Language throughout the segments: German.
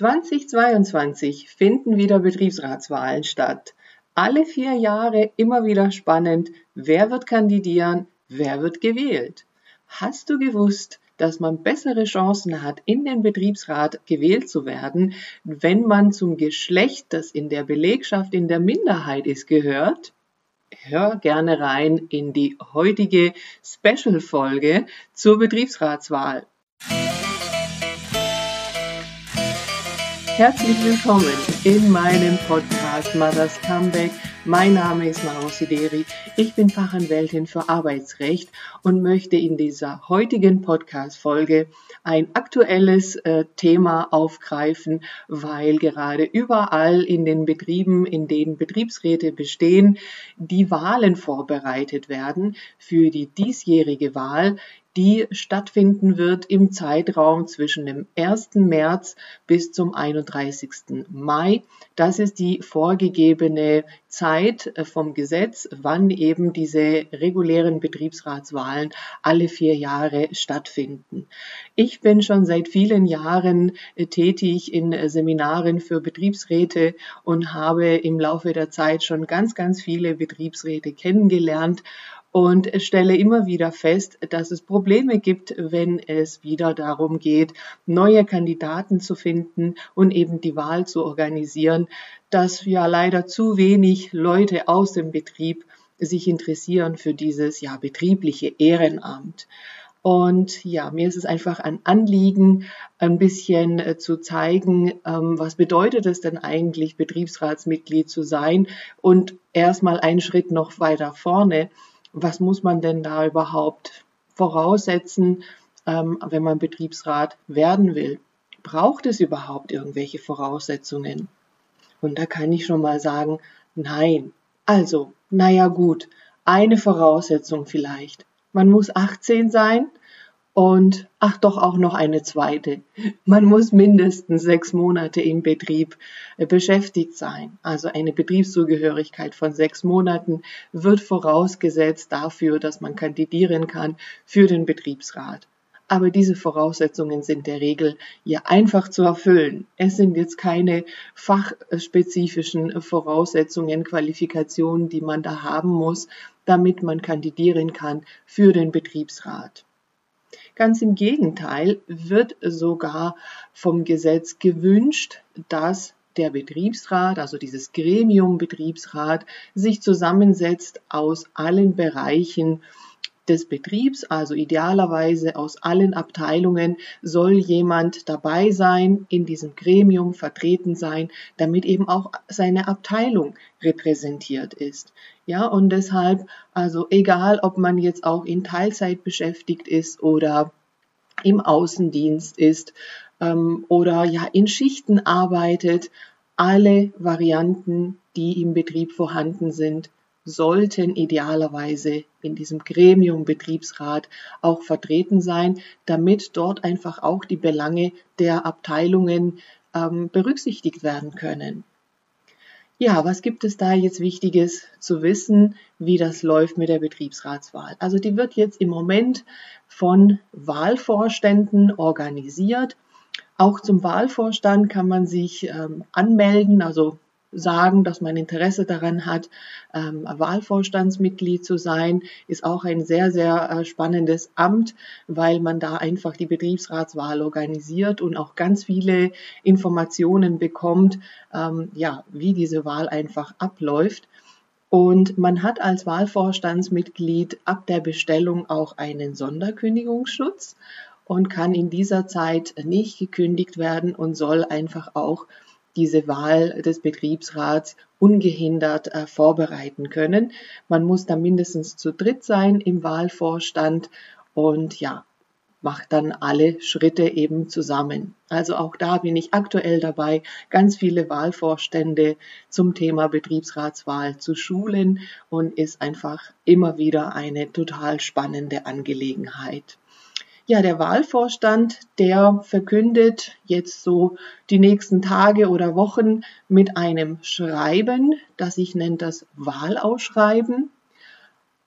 2022 finden wieder Betriebsratswahlen statt. Alle vier Jahre immer wieder spannend, wer wird kandidieren, wer wird gewählt. Hast du gewusst, dass man bessere Chancen hat, in den Betriebsrat gewählt zu werden, wenn man zum Geschlecht, das in der Belegschaft in der Minderheit ist, gehört? Hör gerne rein in die heutige Special-Folge zur Betriebsratswahl. Herzlich willkommen in meinem Podcast Mothers Comeback. Mein Name ist Maro Sideri. Ich bin Fachanwältin für Arbeitsrecht und möchte in dieser heutigen Podcast-Folge ein aktuelles äh, Thema aufgreifen, weil gerade überall in den Betrieben, in denen Betriebsräte bestehen, die Wahlen vorbereitet werden für die diesjährige Wahl die stattfinden wird im Zeitraum zwischen dem 1. März bis zum 31. Mai. Das ist die vorgegebene Zeit äh, vom Gesetz, wann eben diese regulären Betriebsratswahlen alle vier Jahre stattfinden. Ich bin schon seit vielen Jahren äh, tätig in äh, Seminaren für Betriebsräte und habe im Laufe der Zeit schon ganz, ganz viele Betriebsräte kennengelernt und stelle immer wieder fest, dass es Probleme gibt, wenn es wieder darum geht, neue Kandidaten zu finden und eben die Wahl zu organisieren, dass ja leider zu wenig Leute aus dem Betrieb sich interessieren für dieses ja betriebliche Ehrenamt. Und ja, mir ist es einfach ein Anliegen, ein bisschen äh, zu zeigen, ähm, was bedeutet es denn eigentlich, Betriebsratsmitglied zu sein und erstmal einen Schritt noch weiter vorne was muss man denn da überhaupt voraussetzen, ähm, wenn man Betriebsrat werden will? Braucht es überhaupt irgendwelche Voraussetzungen? Und da kann ich schon mal sagen, nein. Also, naja gut, eine Voraussetzung vielleicht. Man muss 18 sein und ach doch auch noch eine zweite. Man muss mindestens sechs Monate im Betrieb äh, beschäftigt sein. Also eine Betriebszugehörigkeit von sechs Monaten wird vorausgesetzt dafür, dass man kandidieren kann für den Betriebsrat. Aber diese Voraussetzungen sind der Regel ja einfach zu erfüllen. Es sind jetzt keine fachspezifischen Voraussetzungen, Qualifikationen, die man da haben muss, damit man kandidieren kann für den Betriebsrat. Ganz im Gegenteil wird sogar vom Gesetz gewünscht, dass der Betriebsrat, also dieses Gremium Betriebsrat, sich zusammensetzt aus allen Bereichen des Betriebs, also idealerweise aus allen Abteilungen, soll jemand dabei sein, in diesem Gremium vertreten sein, damit eben auch seine Abteilung repräsentiert ist. Ja, und deshalb, also egal, ob man jetzt auch in Teilzeit beschäftigt ist oder im Außendienst ist ähm, oder ja in Schichten arbeitet, alle Varianten, die im Betrieb vorhanden sind, sollten idealerweise in diesem Gremium Betriebsrat auch vertreten sein, damit dort einfach auch die Belange der Abteilungen ähm, berücksichtigt werden können. Ja, was gibt es da jetzt Wichtiges zu wissen, wie das läuft mit der Betriebsratswahl? Also die wird jetzt im Moment von Wahlvorständen organisiert. Auch zum Wahlvorstand kann man sich ähm, anmelden, also sagen, dass man Interesse daran hat, ähm, Wahlvorstandsmitglied zu sein, ist auch ein sehr, sehr äh, spannendes Amt, weil man da einfach die Betriebsratswahl organisiert und auch ganz viele Informationen bekommt, ähm, ja, wie diese Wahl einfach abläuft. Und man hat als Wahlvorstandsmitglied ab der Bestellung auch einen Sonderkündigungsschutz und kann in dieser Zeit nicht gekündigt werden und soll einfach auch diese Wahl des Betriebsrats ungehindert äh, vorbereiten können. Man muss da mindestens zu dritt sein im Wahlvorstand und ja, macht dann alle Schritte eben zusammen. Also auch da bin ich aktuell dabei, ganz viele Wahlvorstände zum Thema Betriebsratswahl zu schulen und ist einfach immer wieder eine total spannende Angelegenheit. Ja, der Wahlvorstand, der verkündet jetzt so die nächsten Tage oder Wochen mit einem Schreiben, das sich nennt das Wahlausschreiben,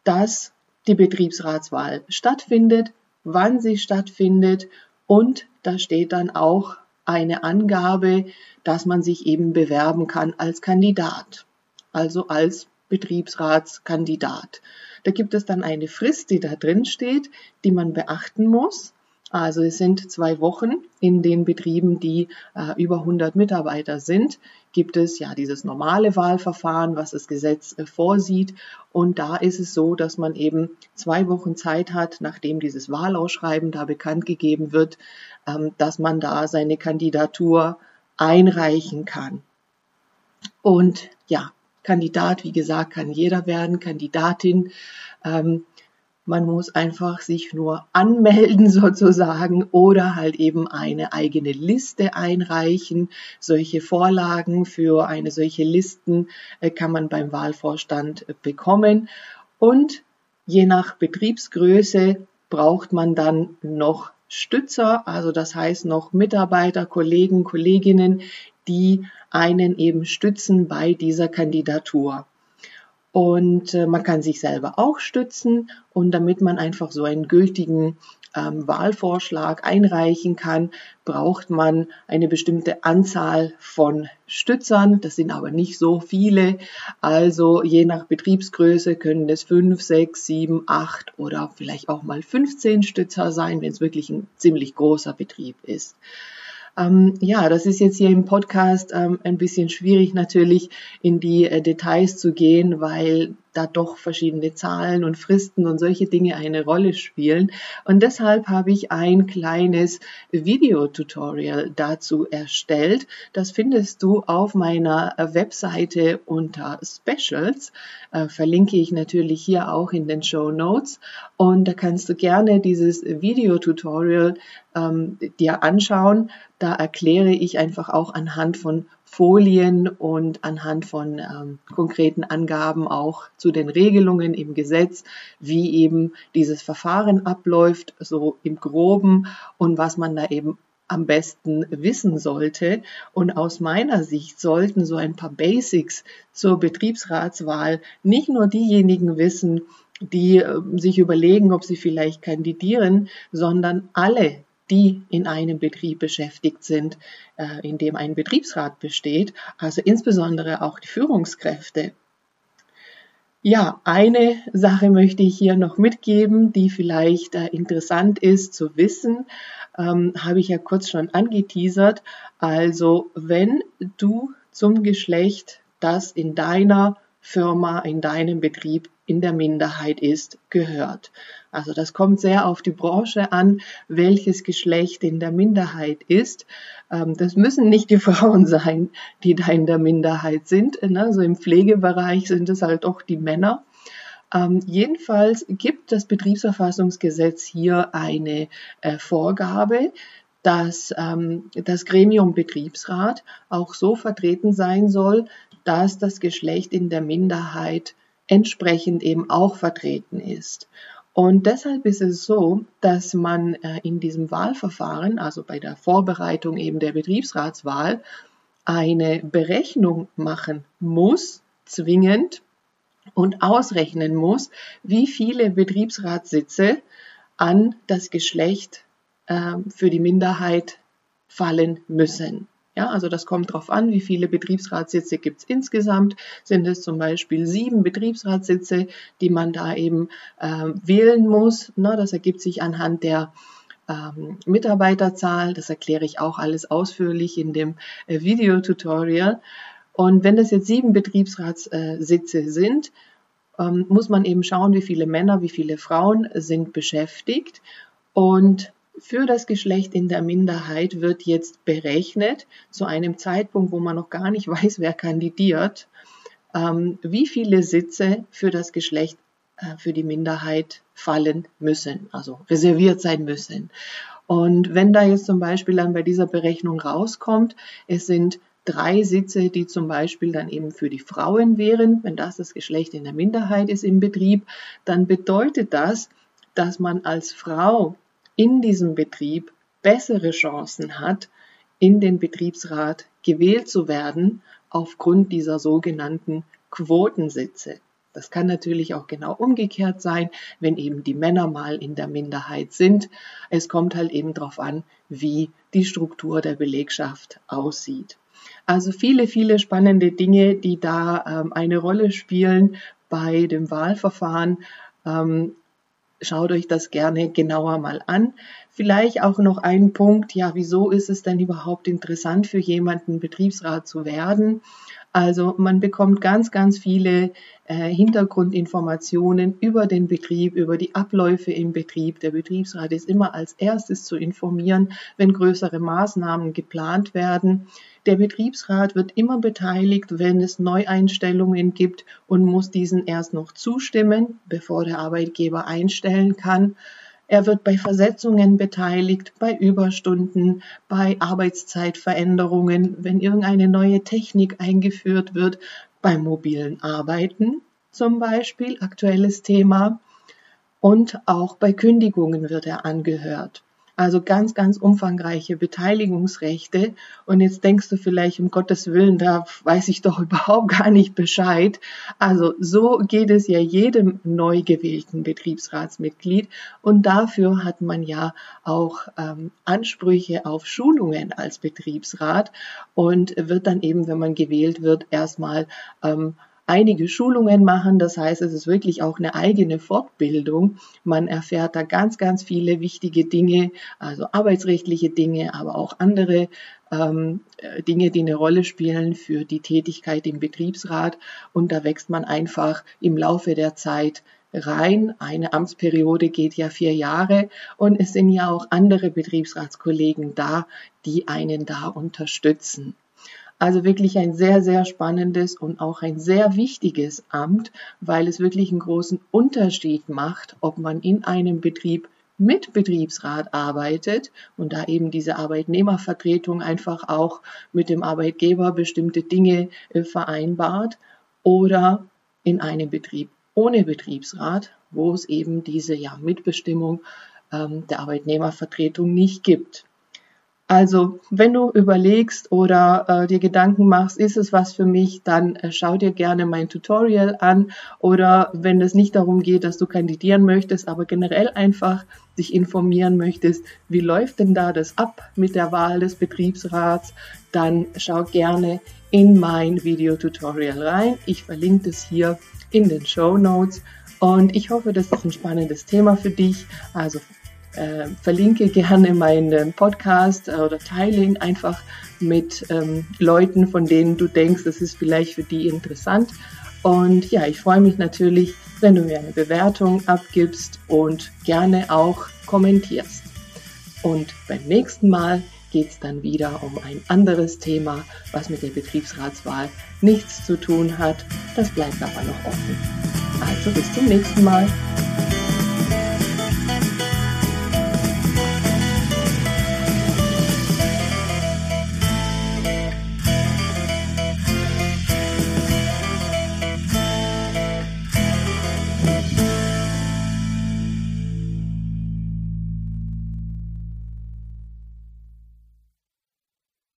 dass die Betriebsratswahl stattfindet, wann sie stattfindet und da steht dann auch eine Angabe, dass man sich eben bewerben kann als Kandidat, also als Betriebsratskandidat. Da gibt es dann eine Frist, die da drin steht, die man beachten muss. Also es sind zwei Wochen in den Betrieben, die äh, über 100 Mitarbeiter sind, gibt es ja dieses normale Wahlverfahren, was das Gesetz äh, vorsieht. Und da ist es so, dass man eben zwei Wochen Zeit hat, nachdem dieses Wahlausschreiben da bekannt gegeben wird, ähm, dass man da seine Kandidatur einreichen kann. Und ja, Kandidat, wie gesagt, kann jeder werden, Kandidatin. Ähm, man muss einfach sich nur anmelden sozusagen oder halt eben eine eigene Liste einreichen. Solche Vorlagen für eine solche Listen äh, kann man beim Wahlvorstand äh, bekommen. Und je nach Betriebsgröße braucht man dann noch Stützer, also das heißt noch Mitarbeiter, Kollegen, Kolleginnen, die einen eben stützen bei dieser Kandidatur. Und äh, man kann sich selber auch stützen und damit man einfach so einen gültigen ähm, Wahlvorschlag einreichen kann, braucht man eine bestimmte Anzahl von Stützern. Das sind aber nicht so viele. Also je nach Betriebsgröße können es fünf, sechs, sieben, acht oder vielleicht auch mal 15 Stützer sein, wenn es wirklich ein ziemlich großer Betrieb ist. Ähm, ja, das ist jetzt hier im Podcast ähm, ein bisschen schwierig natürlich in die äh, Details zu gehen, weil da doch verschiedene Zahlen und Fristen und solche Dinge eine Rolle spielen. Und deshalb habe ich ein kleines Videotutorial dazu erstellt. Das findest du auf meiner Webseite unter Specials. Äh, verlinke ich natürlich hier auch in den Show Notes. Und da kannst du gerne dieses Videotutorial ähm, dir anschauen. Da erkläre ich einfach auch anhand von Folien und anhand von ähm, konkreten Angaben auch zu den Regelungen im Gesetz, wie eben dieses Verfahren abläuft, so im groben und was man da eben am besten wissen sollte. Und aus meiner Sicht sollten so ein paar Basics zur Betriebsratswahl nicht nur diejenigen wissen, die äh, sich überlegen, ob sie vielleicht kandidieren, sondern alle die in einem Betrieb beschäftigt sind, äh, in dem ein Betriebsrat besteht, also insbesondere auch die Führungskräfte. Ja, eine Sache möchte ich hier noch mitgeben, die vielleicht äh, interessant ist zu wissen, ähm, habe ich ja kurz schon angeteasert. Also wenn du zum Geschlecht, das in deiner Firma, in deinem Betrieb in der Minderheit ist, gehört. Also das kommt sehr auf die Branche an, welches Geschlecht in der Minderheit ist. Ähm, das müssen nicht die Frauen sein, die da in der Minderheit sind. Also im Pflegebereich sind es halt auch die Männer. Ähm, jedenfalls gibt das Betriebsverfassungsgesetz hier eine äh, Vorgabe, dass ähm, das Gremium Betriebsrat auch so vertreten sein soll, dass das Geschlecht in der Minderheit entsprechend eben auch vertreten ist. Und deshalb ist es so, dass man äh, in diesem Wahlverfahren, also bei der Vorbereitung eben der Betriebsratswahl, eine Berechnung machen muss, zwingend, und ausrechnen muss, wie viele Betriebsratssitze an das Geschlecht äh, für die Minderheit fallen müssen. Ja, also das kommt darauf an, wie viele Betriebsratssitze gibt es insgesamt. Sind es zum Beispiel sieben Betriebsratssitze, die man da eben äh, wählen muss. Ne, das ergibt sich anhand der ähm, Mitarbeiterzahl. Das erkläre ich auch alles ausführlich in dem äh, Videotutorial. Und wenn das jetzt sieben Betriebsratssitze sind, ähm, muss man eben schauen, wie viele Männer, wie viele Frauen sind beschäftigt. Und für das Geschlecht in der Minderheit wird jetzt berechnet, zu einem Zeitpunkt, wo man noch gar nicht weiß, wer kandidiert, ähm, wie viele Sitze für das Geschlecht äh, für die Minderheit fallen müssen, also reserviert sein müssen. Und wenn da jetzt zum Beispiel dann bei dieser Berechnung rauskommt, es sind drei Sitze, die zum Beispiel dann eben für die Frauen wären, wenn das das Geschlecht in der Minderheit ist im Betrieb, dann bedeutet das, dass man als Frau in diesem Betrieb bessere Chancen hat, in den Betriebsrat gewählt zu werden aufgrund dieser sogenannten Quotensitze. Das kann natürlich auch genau umgekehrt sein, wenn eben die Männer mal in der Minderheit sind. Es kommt halt eben darauf an, wie die Struktur der Belegschaft aussieht. Also viele, viele spannende Dinge, die da ähm, eine Rolle spielen bei dem Wahlverfahren. Schaut euch das gerne genauer mal an. Vielleicht auch noch ein Punkt, ja, wieso ist es denn überhaupt interessant für jemanden, Betriebsrat zu werden? Also man bekommt ganz, ganz viele äh, Hintergrundinformationen über den Betrieb, über die Abläufe im Betrieb. Der Betriebsrat ist immer als erstes zu informieren, wenn größere Maßnahmen geplant werden. Der Betriebsrat wird immer beteiligt, wenn es Neueinstellungen gibt und muss diesen erst noch zustimmen, bevor der Arbeitgeber einstellen kann. Er wird bei Versetzungen beteiligt, bei Überstunden, bei Arbeitszeitveränderungen, wenn irgendeine neue Technik eingeführt wird, beim mobilen Arbeiten zum Beispiel, aktuelles Thema. Und auch bei Kündigungen wird er angehört. Also ganz, ganz umfangreiche Beteiligungsrechte. Und jetzt denkst du vielleicht, um Gottes Willen, da weiß ich doch überhaupt gar nicht Bescheid. Also so geht es ja jedem neu gewählten Betriebsratsmitglied. Und dafür hat man ja auch ähm, Ansprüche auf Schulungen als Betriebsrat und wird dann eben, wenn man gewählt wird, erstmal ähm, einige Schulungen machen. Das heißt, es ist wirklich auch eine eigene Fortbildung. Man erfährt da ganz, ganz viele wichtige Dinge, also arbeitsrechtliche Dinge, aber auch andere ähm, Dinge, die eine Rolle spielen für die Tätigkeit im Betriebsrat. Und da wächst man einfach im Laufe der Zeit rein. Eine Amtsperiode geht ja vier Jahre und es sind ja auch andere Betriebsratskollegen da, die einen da unterstützen. Also wirklich ein sehr, sehr spannendes und auch ein sehr wichtiges Amt, weil es wirklich einen großen Unterschied macht, ob man in einem Betrieb mit Betriebsrat arbeitet und da eben diese Arbeitnehmervertretung einfach auch mit dem Arbeitgeber bestimmte Dinge äh, vereinbart oder in einem Betrieb ohne Betriebsrat, wo es eben diese ja, Mitbestimmung ähm, der Arbeitnehmervertretung nicht gibt. Also, wenn du überlegst oder äh, dir Gedanken machst, ist es was für mich, dann äh, schau dir gerne mein Tutorial an oder wenn es nicht darum geht, dass du kandidieren möchtest, aber generell einfach dich informieren möchtest, wie läuft denn da das ab mit der Wahl des Betriebsrats, dann schau gerne in mein Video-Tutorial rein. Ich verlinke es hier in den Show Notes und ich hoffe, das ist ein spannendes Thema für dich. Also äh, verlinke gerne meinen Podcast oder teile ihn einfach mit ähm, Leuten, von denen du denkst, das ist vielleicht für die interessant. Und ja, ich freue mich natürlich, wenn du mir eine Bewertung abgibst und gerne auch kommentierst. Und beim nächsten Mal geht es dann wieder um ein anderes Thema, was mit der Betriebsratswahl nichts zu tun hat. Das bleibt aber noch offen. Also bis zum nächsten Mal.